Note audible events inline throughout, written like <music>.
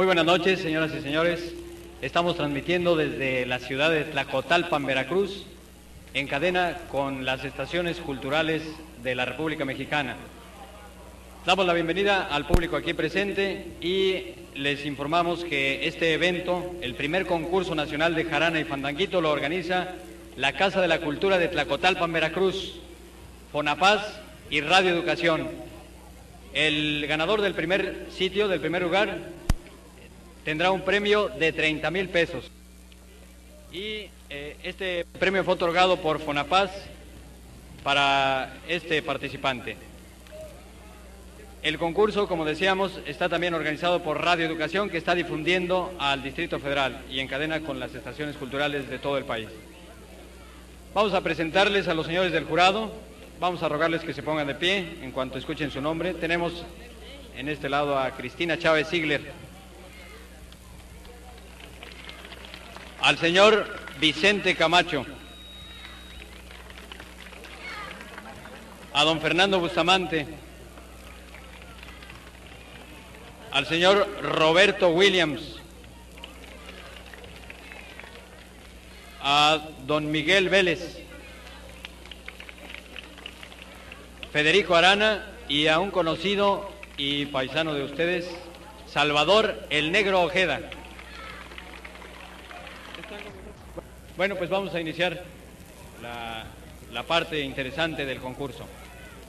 Muy buenas noches, señoras y señores. Estamos transmitiendo desde la ciudad de Tlacotalpan, Veracruz, en cadena con las estaciones culturales de la República Mexicana. Damos la bienvenida al público aquí presente y les informamos que este evento, el primer concurso nacional de jarana y fandanguito, lo organiza la Casa de la Cultura de Tlacotalpan, Veracruz, Fonapaz y Radio Educación. El ganador del primer sitio, del primer lugar, tendrá un premio de 30 mil pesos. Y eh, este premio fue otorgado por Fonapaz para este participante. El concurso, como decíamos, está también organizado por Radio Educación, que está difundiendo al Distrito Federal y en cadena con las estaciones culturales de todo el país. Vamos a presentarles a los señores del jurado. Vamos a rogarles que se pongan de pie en cuanto escuchen su nombre. Tenemos en este lado a Cristina Chávez Ziegler, al señor Vicente Camacho, a don Fernando Bustamante, al señor Roberto Williams, a don Miguel Vélez, Federico Arana y a un conocido y paisano de ustedes, Salvador el Negro Ojeda. Bueno, pues vamos a iniciar la, parte interesante del concurso.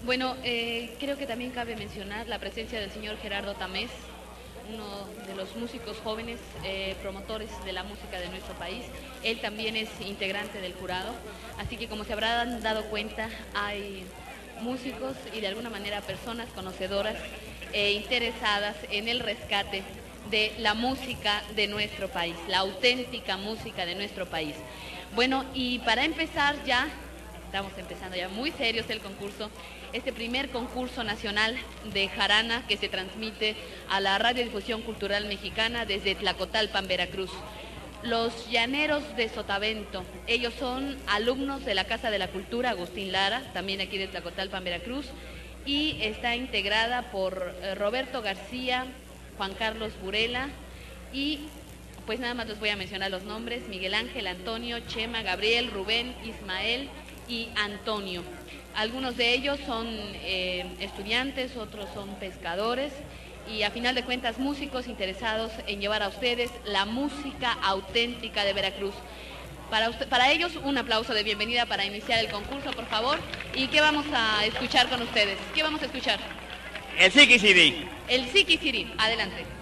Bueno, eh, creo que también cabe mencionar la presencia del señor Gerardo Tamés, uno de los músicos jóvenes eh, promotores de la música de nuestro país. Él también es integrante del jurado, así que como se habrán dado cuenta, hay músicos y de alguna manera personas conocedoras e interesadas en el rescate de la música de nuestro país, la auténtica música de nuestro país. Bueno, y para empezar ya, estamos empezando ya muy serios el concurso, este primer concurso nacional de jarana que se transmite a la Radiodifusión Cultural Mexicana desde Tlacotalpan, Veracruz. Los Llaneros de Sotavento, ellos son alumnos de la Casa de la Cultura Agustín Lara, también aquí de Tlacotalpan, Veracruz, y está integrada por eh, Roberto García, Juan Carlos Burela y pues nada más les voy a mencionar los nombres, Miguel Ángel, Antonio, Chema, Gabriel, Rubén, Ismael y Antonio. Algunos de ellos son eh, estudiantes, otros son pescadores y a final de cuentas músicos interesados en llevar a ustedes la música auténtica de Veracruz. Para, para ellos un aplauso de bienvenida para iniciar el concurso, por favor. ¿Y qué vamos a escuchar con ustedes? ¿Qué vamos a escuchar? El Siki Siri. El Siki Siri. Adelante.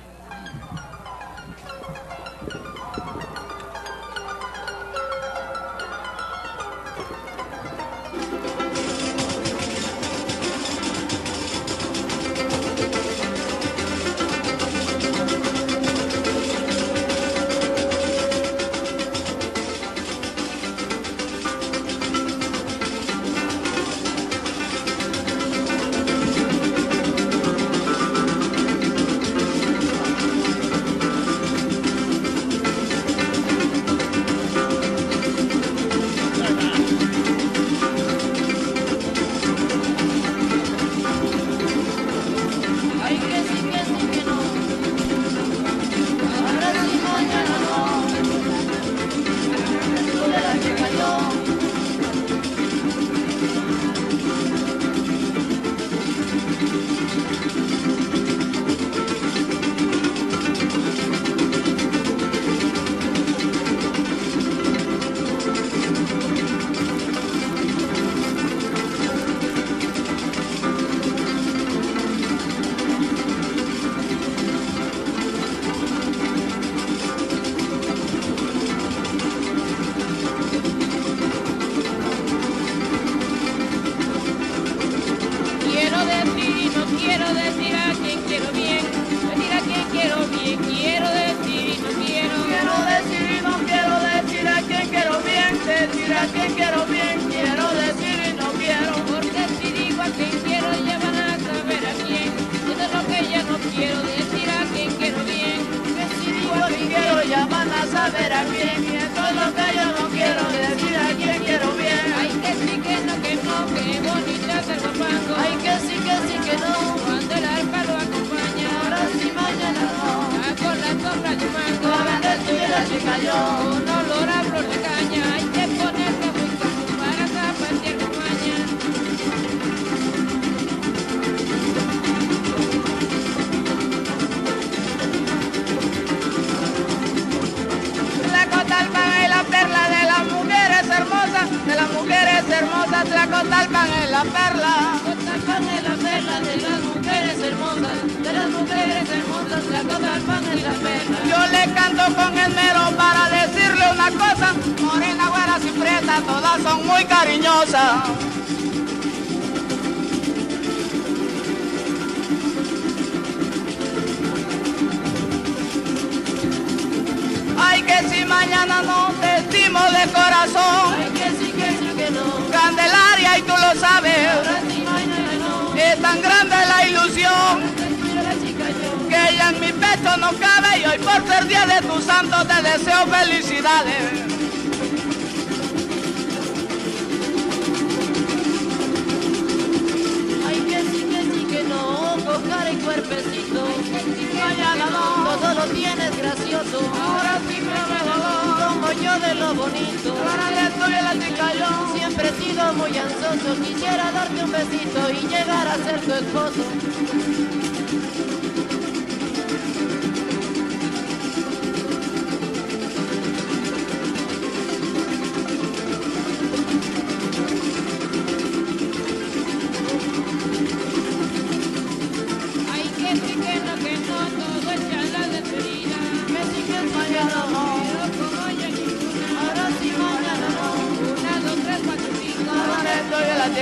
Quisiera darte un besito y llegar a ser tu esposo.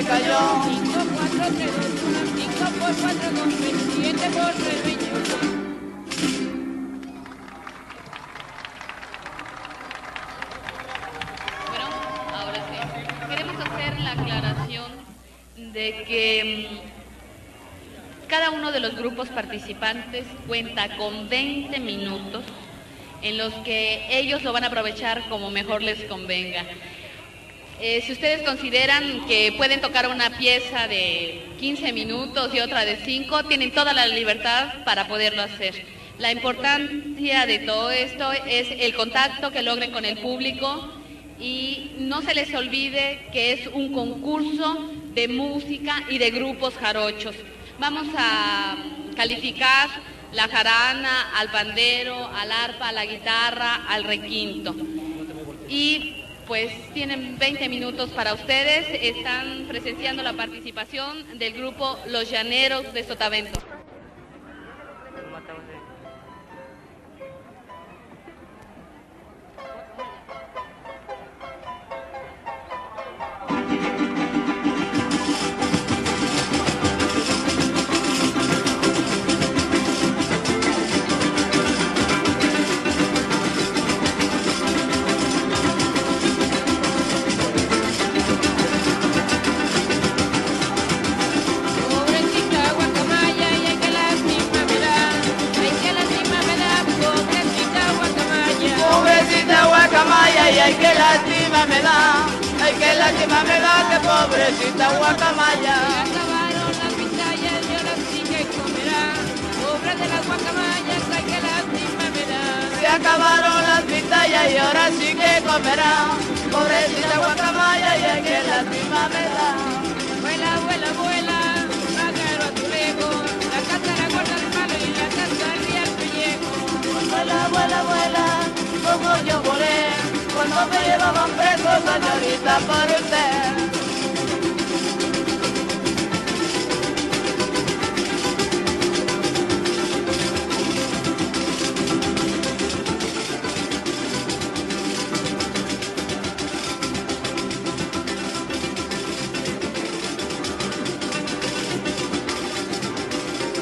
cayó. 5 por 4 por Bueno, ahora sí. Queremos hacer la aclaración de que mm, cada uno de los grupos participantes cuenta con 20 minutos en los que ellos lo van a aprovechar como mejor les convenga. Eh, si ustedes consideran que pueden tocar una pieza de 15 minutos y otra de 5, tienen toda la libertad para poderlo hacer. La importancia de todo esto es el contacto que logren con el público y no se les olvide que es un concurso de música y de grupos jarochos. Vamos a calificar la jarana, al pandero, al arpa, a la guitarra, al requinto. Y pues tienen 20 minutos para ustedes. Están presenciando la participación del grupo Los Llaneros de Sotavento. Me llevaban preso, señorita, por usted.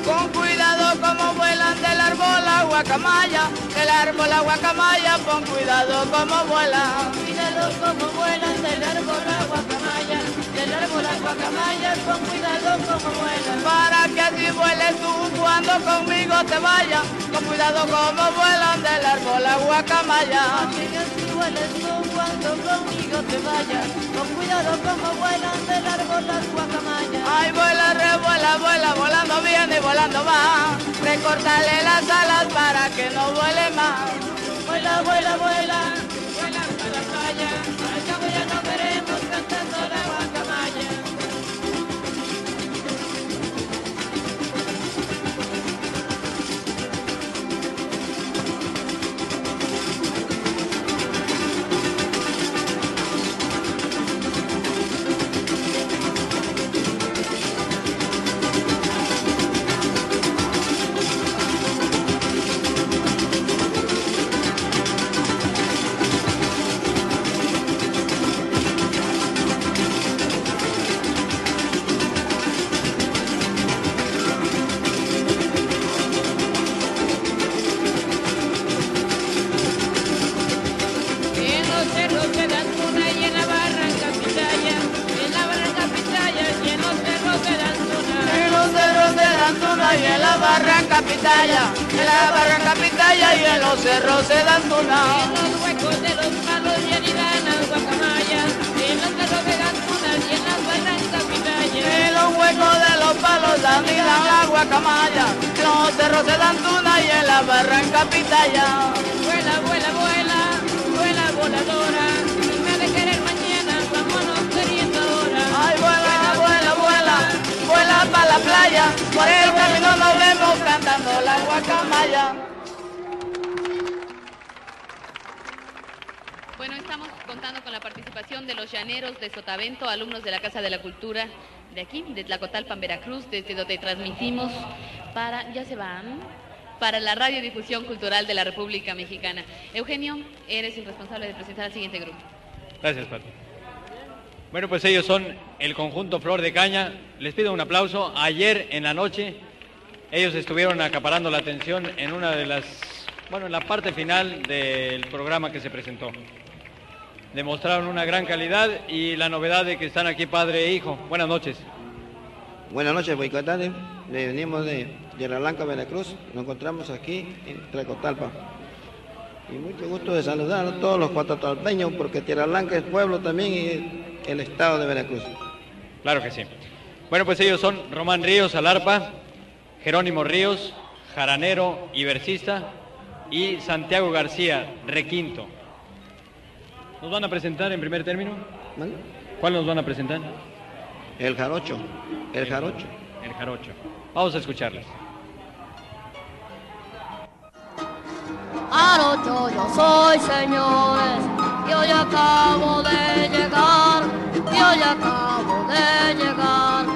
Con cuidado como vuelan del árbol la guacamaya, árbol la guacamaya, con cuidado como vuelan. Cuidado como vuelan del árbol la guacamaya, del árbol la guacamaya, con cuidado como vuelan. Para que así vueles tú cuando conmigo te vayas, con cuidado como vuelan del árbol la guacamaya. Que así vueles tú cuando conmigo te vayas, con cuidado como vuelan del árbol las guacamayas. Ay, vuela, revuela, vuela, volando viene y volando va. Recortarle las alas para que no vuele más. Vuela, vuela, vuela cerros de Dantuna. En los huecos de los palos y anidan las guacamayas, en los cerros de Dantuna y en las barrancas pitaya. En los huecos de los palos anidan la guacamaya, en los cerros de Dantuna y en la barranca pitaya. Vuela, vuela, vuela, vuela voladora, me ha de querer mañana, vámonos queriendo ahora. Ay, vuela, vuela, vuela, vuela para la playa, por el camino nos vemos cantando la guacamaya. Contando con la participación de los llaneros de Sotavento, alumnos de la Casa de la Cultura de aquí, de Tlacotalpan, Veracruz, desde donde transmitimos para, ya se van, para la Radiodifusión Cultural de la República Mexicana. Eugenio, eres el responsable de presentar al siguiente grupo. Gracias, Pato. Bueno, pues ellos son el conjunto Flor de Caña. Les pido un aplauso. Ayer en la noche ellos estuvieron acaparando la atención en una de las, bueno, en la parte final del programa que se presentó. Demostraron una gran calidad y la novedad de que están aquí padre e hijo. Buenas noches. Buenas noches, boicotales. Venimos de Tierra Blanca, Veracruz. Nos encontramos aquí en Tlacotalpa. Y mucho gusto de saludar a todos los cuatrotalpeños, porque Tierra Blanca es pueblo también y el estado de Veracruz. Claro que sí. Bueno, pues ellos son Román Ríos al arpa, Jerónimo Ríos, jaranero y versista, y Santiago García, requinto. ¿Nos van a presentar en primer término? ¿Vale? ¿Cuál nos van a presentar? El jarocho, el jarocho. El jarocho. Vamos a escucharles. Jarocho yo soy, señores, y hoy acabo de llegar, y hoy acabo de llegar.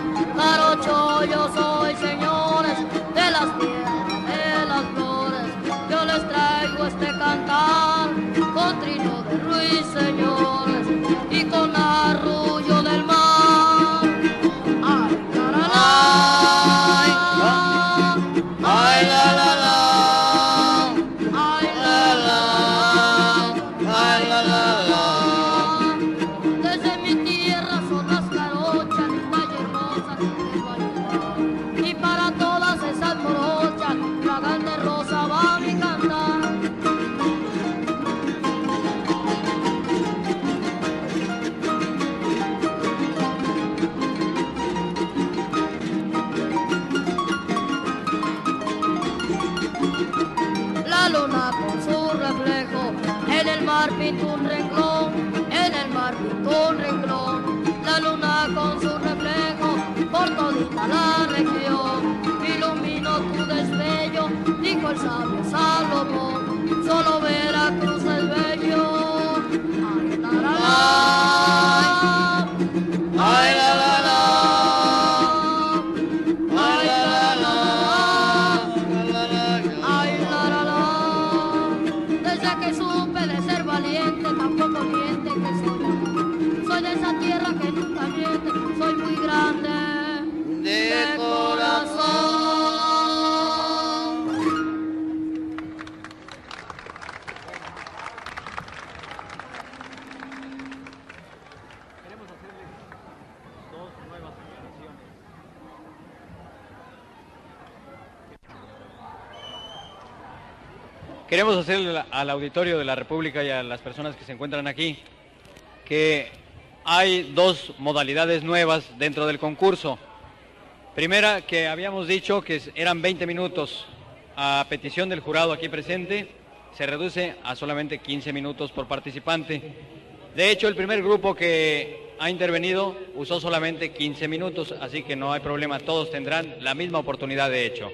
Sabio Salomón. Solo Veracruz Queremos hacerle al auditorio de la República y a las personas que se encuentran aquí que hay dos modalidades nuevas dentro del concurso. Primera, que habíamos dicho que eran 20 minutos a petición del jurado aquí presente se reduce a solamente 15 minutos por participante. De hecho, el primer grupo que ha intervenido usó solamente 15 minutos, así que no hay problema, todos tendrán la misma oportunidad de hecho.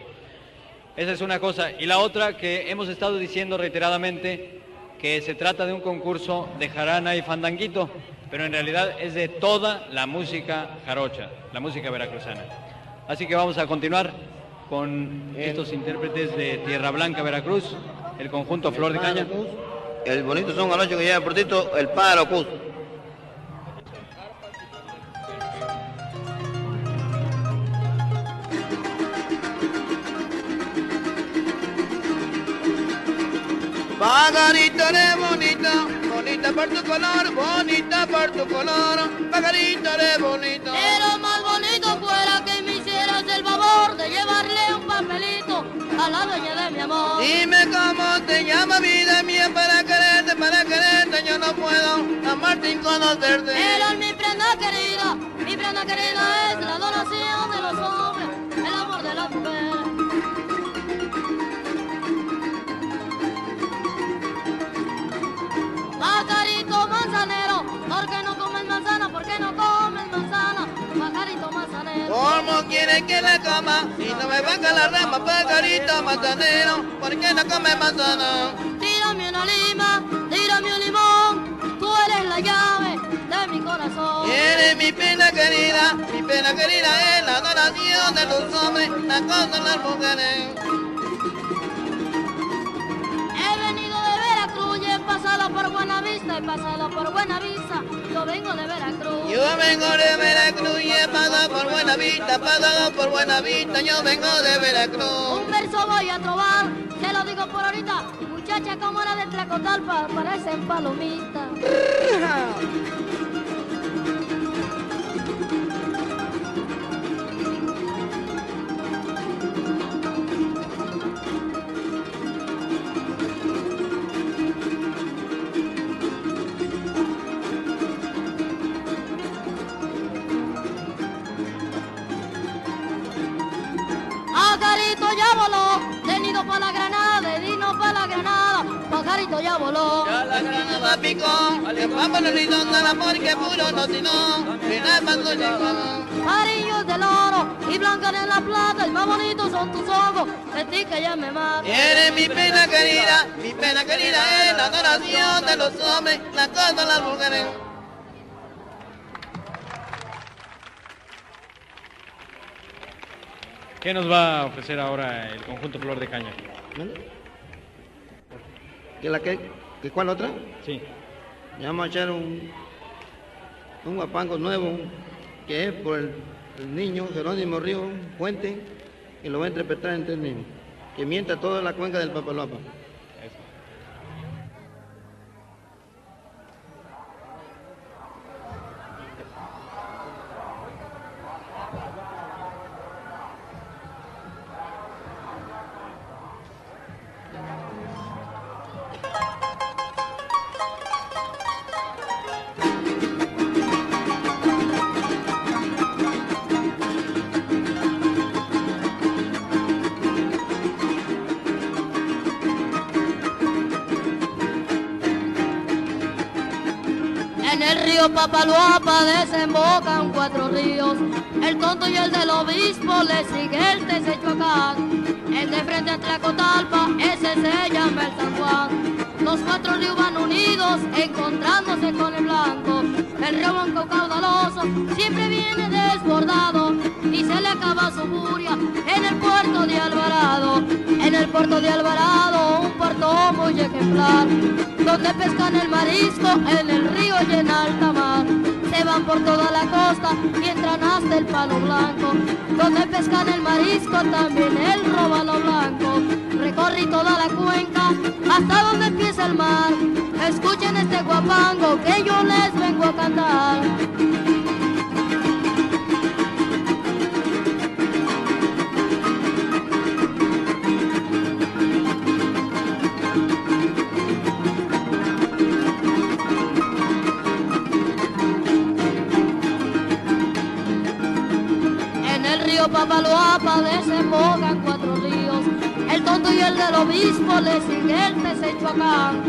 Esa es una cosa. Y la otra que hemos estado diciendo reiteradamente, que se trata de un concurso de jarana y fandanguito, pero en realidad es de toda la música jarocha, la música veracruzana. Así que vamos a continuar con estos intérpretes de Tierra Blanca, Veracruz, el conjunto Flor de Caña. El bonito son anoche que lleva por portito, el pájaro Cus. Pajarito de bonita, bonita por tu color, bonita por tu color, pajarito de bonito. Pero más bonito fuera que me hicieras el favor de llevarle un papelito a la dueña de mi amor. Dime cómo te llama vida mía para quererte, para quererte, yo no puedo amarte sin conocerte. Pero mi prenda querida, mi prenda querida es la adoración ¿Cómo quieres que la coma? Y no me baja la rama, pajarito manzanero, ¿por qué no come manzana? Tírame una lima, tírame un limón, tú eres la llave de mi corazón. Eres mi pena querida, mi pena querida es la adoración de los hombres, la cosa de las mujeres. He venido de Veracruz y he pasado por Buenavista, he pasado por Buenavista, yo vengo de Veracruz. Yo vengo de Veracruz y he pasado por Buena Vista, pasado por Buena Vista, yo vengo de Veracruz. Un verso voy a trobar, te lo digo por ahorita, muchacha como la de Tlacotalpa, parecen palomitas. <laughs> la granada picó, le vamos el ridón de la porque puro no si no, mira cuando llegó. Amarillos del oro y blancas en la plata, y más bonitos son tus ojos, de ti que ya me mata. Eres mi pena querida, mi pena querida es la adoración de los hombres, la cosa de las mujeres. ¿Qué nos va a ofrecer ahora el conjunto Flor de Caña? ¿Qué la que? ¿Qué cuál otra? Sí. Le vamos a echar un, un guapango nuevo, que es por el, el niño Jerónimo Río Fuente, que lo va a interpretar entre el que mienta toda la cuenca del Papaloapa. Río Papaloapa desembocan cuatro ríos. El tonto y el del obispo le sigue el Tesechuacán. El de frente a Tlacotalpa, ese se llama el San Juan. Los cuatro ríos van unidos, encontrándose con el blanco. El río Blanco caudaloso siempre viene desbordado y se le acaba su furia en el puerto de Alvarado. En el puerto de Alvarado, puerto muy ejemplar, donde pescan el marisco en el río y en alta mar. Se van por toda la costa y entran hasta el palo blanco, donde pescan el marisco también el róbalo blanco. Recorrí toda la cuenca hasta donde empieza el mar. Escuchen este guapango que yo les vengo a cantar. Papaloapa desembocan cuatro ríos. El tonto y el del obispo le sigue el de.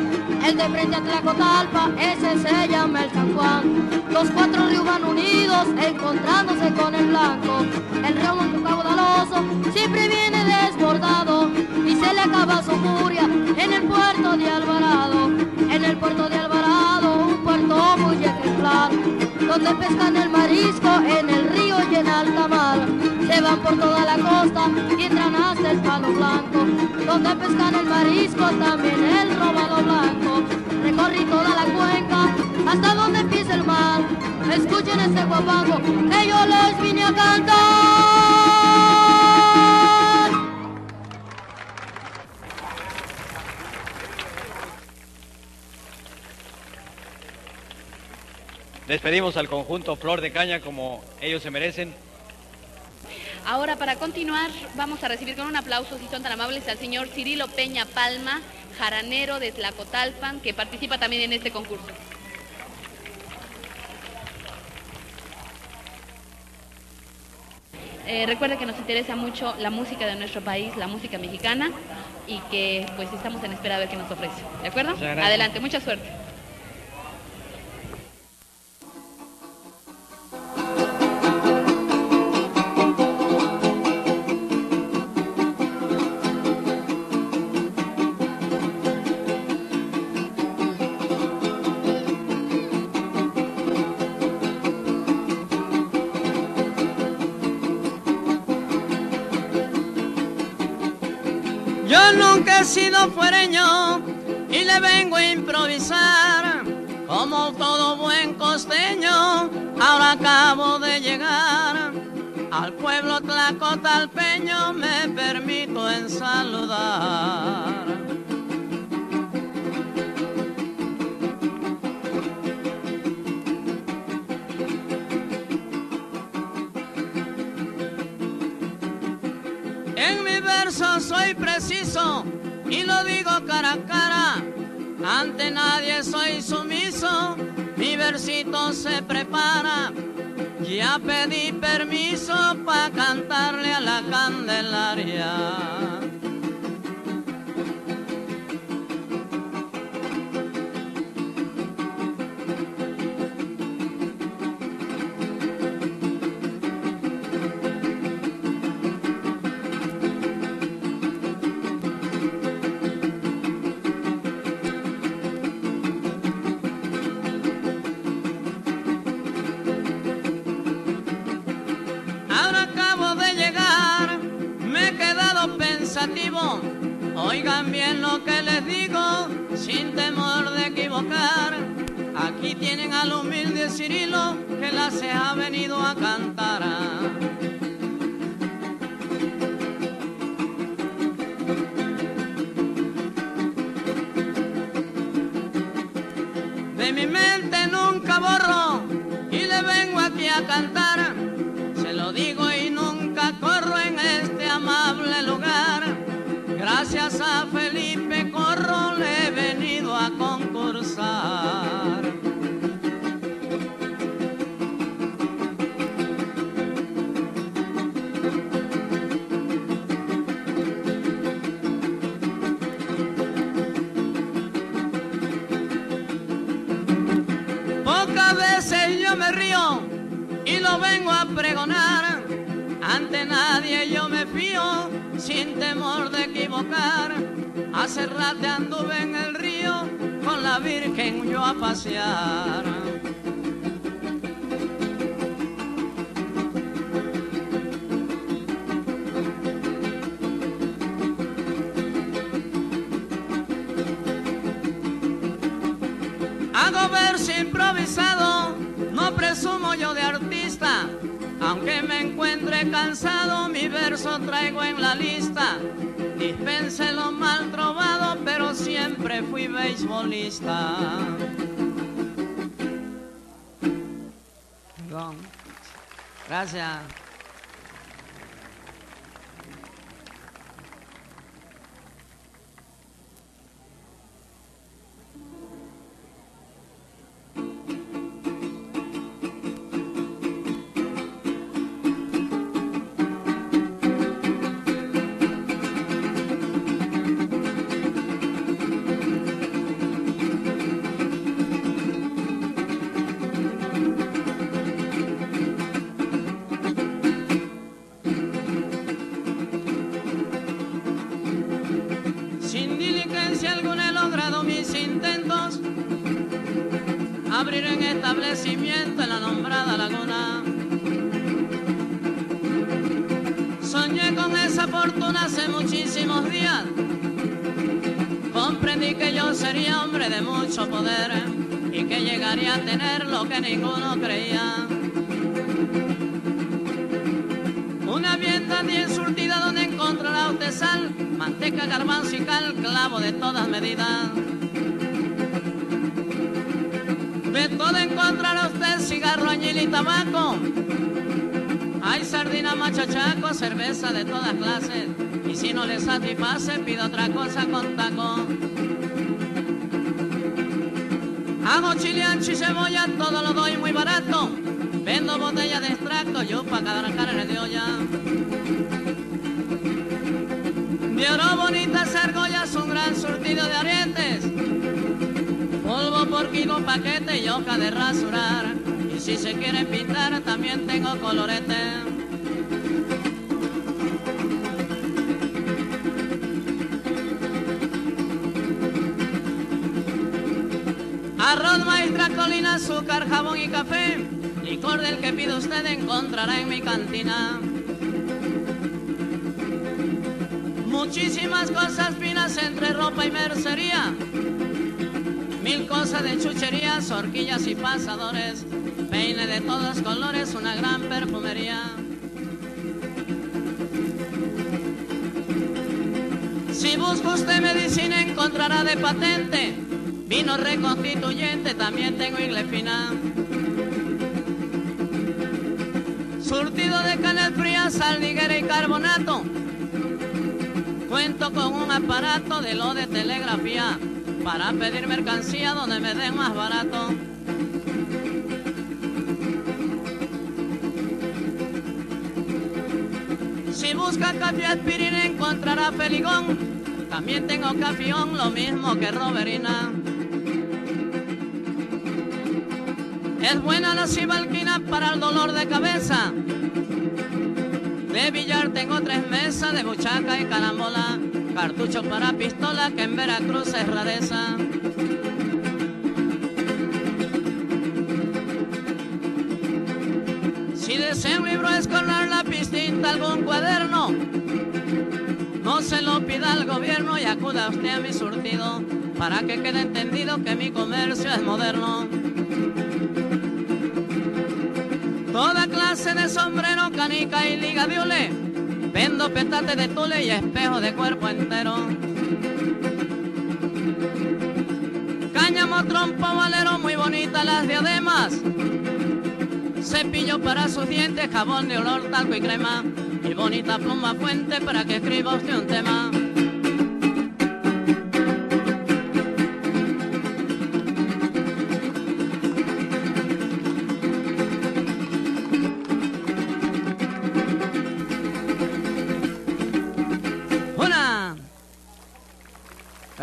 El de frente a Tlacotalpa, ese se llama el San Juan. Los cuatro ríos van unidos, encontrándose con el blanco. El río Montecaudaloso siempre viene desbordado y se le acaba su furia en el puerto de Alvarado. En el puerto de Alvarado, donde pescan el marisco en el río y en alta mar. Se van por toda la costa y entran hasta el palo blanco, donde pescan el marisco, también el robado blanco. Recorrí toda la cuenca hasta donde empieza el mar. Escuchen este guapango que yo les vine a cantar. Despedimos al conjunto Flor de Caña como ellos se merecen. Ahora, para continuar, vamos a recibir con un aplauso, si son tan amables, al señor Cirilo Peña Palma, jaranero de Tlacotalpan, que participa también en este concurso. Eh, recuerde que nos interesa mucho la música de nuestro país, la música mexicana, y que pues estamos en espera de ver qué nos ofrece. ¿De acuerdo? Adelante, mucha suerte. Sido fuereño y le vengo a improvisar. Como todo buen costeño, ahora acabo de llegar. Al pueblo tlacotalpeño me permito en saludar. En mi verso soy preciso y lo digo cara a cara. Ante nadie soy sumiso, mi versito se prepara. Ya pedí permiso para cantarle a la Candelaria. Oigan bien lo que les digo, sin temor de equivocar. Aquí tienen al humilde Cirilo que la se ha venido a cantar. Gracias a Felipe Corro le he venido a concursar. Pocas veces yo me río y lo vengo a pregonar. Ante nadie yo me fío sin temor de Hace rato anduve en el río con la Virgen yo a pasear. Hago verso improvisado, no presumo yo de artista. Aunque me encuentre cansado, mi verso traigo en la lista. Dispense lo mal trovado, pero siempre fui beisbolista. Gracias. Comprendí que yo sería hombre de mucho poder y que llegaría a tener lo que ninguno creía. Una vienda bien surtida donde encontrará usted sal, manteca, garbanzo y cal, clavo de todas medidas. De todo encontrará usted cigarro, añil y tabaco. Hay sardina, machachaco, cerveza de todas clases. Si no le satisface, pido otra cosa con taco. Hago chile ancho y cebolla, todo lo doy muy barato. Vendo botellas de extracto, yo pa' cada carne de olla. De oro bonitas argollas, un gran surtido de arietes. Polvo por kilo, paquete y hoja de rasurar. Y si se quiere pintar, también tengo colorete. Arroz, maestra, colina, azúcar, jabón y café. Licor del que pide usted encontrará en mi cantina. Muchísimas cosas finas entre ropa y mercería. Mil cosas de chucherías, horquillas y pasadores. Peine de todos colores, una gran perfumería. Si busca usted medicina encontrará de patente. Vino reconstituyente, también tengo inglés fina. Surtido de canel fría, sal, liguera y carbonato. Cuento con un aparato de lo de telegrafía para pedir mercancía donde me den más barato. Si busca café aspirina encontrará feligón. También tengo cafión, lo mismo que roberina. Es buena la cibalquina para el dolor de cabeza. De billar tengo tres mesas de buchaca y carambola. Cartucho para pistola que en Veracruz es rareza. Si desea un libro escolar, la tinta, algún cuaderno, no se lo pida al gobierno y acuda usted a mi surtido para que quede entendido que mi comercio es moderno. Toda clase de sombrero, canica y liga de ole. Vendo petate de tule y espejo de cuerpo entero. Cáñamo, trompo, valero, muy bonitas las diademas. Cepillo para sus dientes, jabón de olor, talco y crema. Y bonita pluma fuente para que escriba usted un tema.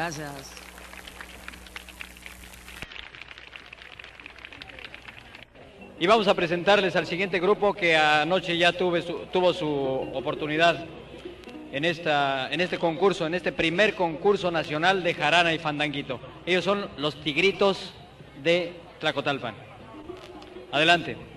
Gracias. Y vamos a presentarles al siguiente grupo que anoche ya tuvo su oportunidad en, en este concurso, en este primer concurso nacional de jarana y fandanguito. Ellos son los tigritos de Tlacotalpan. Adelante.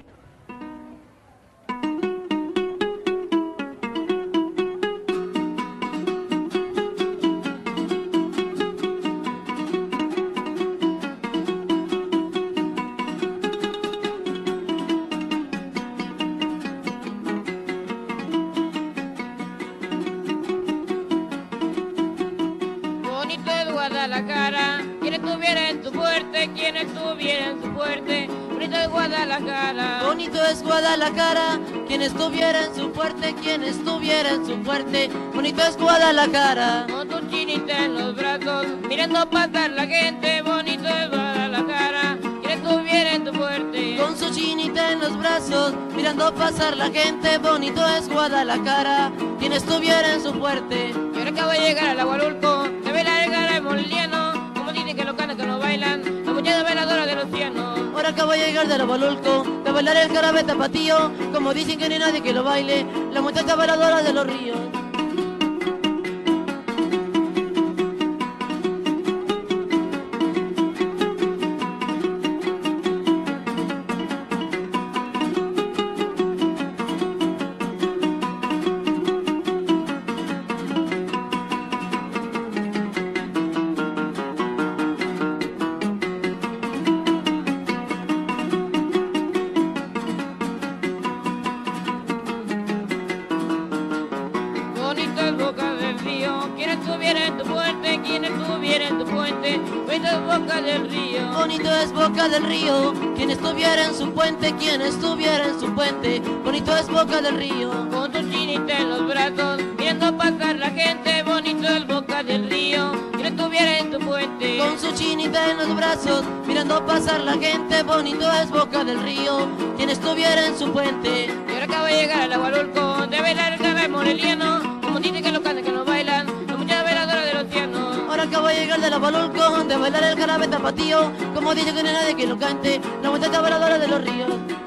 Fuerte, quien estuviera en su fuerte. Bonito es Guadalajara. Bonito es Guadalajara, quien estuviera en su fuerte, quien estuviera en su fuerte. Bonito es Guadalajara. Con tu chinita en los brazos, mirando pasar la gente. Bonito es Guadalajara, quien estuviera en tu fuerte. Con su chinita en los brazos, mirando pasar la gente. Bonito es Guadalajara, quien estuviera en su fuerte. Y ahora acabo de llegar al Agualulco, de bailar el gara moliano. Que que lo bailan, la muchacha bailadora de los cianos. Ahora acabo de llegar del Abolulco, de bailar el jarabe tapatío. Como dicen que no hay nadie que lo baile, la muchacha bailadora de los ríos. Bonito es boca del río. Bonito es boca del río, quien estuviera en su puente, quien estuviera en su puente, bonito es boca del río. Con tu chinita en los brazos, viendo pasar la gente, bonito es boca del río, quien estuviera en tu puente. Con su chinita en los brazos, mirando pasar la gente, bonito es boca del río, quien estuviera en su puente. Y ahora acaba de llegar al Agualulco, de bailar el cara moreliano, acabo de llegar de la Balulco, de bailar el jarabe tapatío, como dice que no hay nadie que lo cante, la muchacha voladora de los ríos.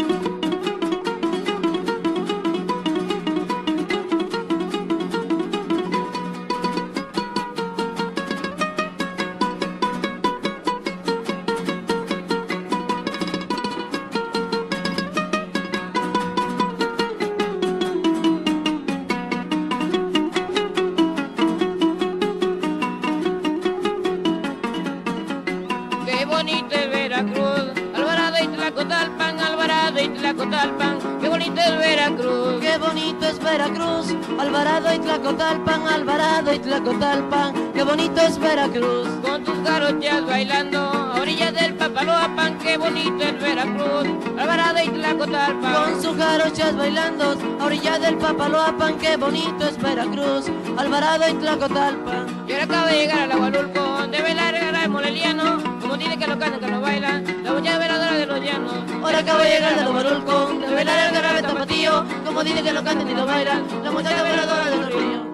Veracruz, Alvarado y Tlacotalpan, Alvarado y Tlacotalpan, qué bonito es Veracruz. Con tus garochas bailando, a orillas del Papaloapan, qué bonito es Veracruz, Alvarado y Tlacotalpan. Con sus jarochas bailando, a orilla del Papaloapan, qué bonito es Veracruz, Alvarado y Tlacotalpan. Y ahora acaba de llegar al Agualulco, de bailar el de moleliano, como tiene que lo cantan, que lo bailan, la muchacha veladora de los llanos. Ahora acabo de llegar de los Barulco, de bailar como dice que lo canten y lo bailan, la muchacha veladora de los ríos.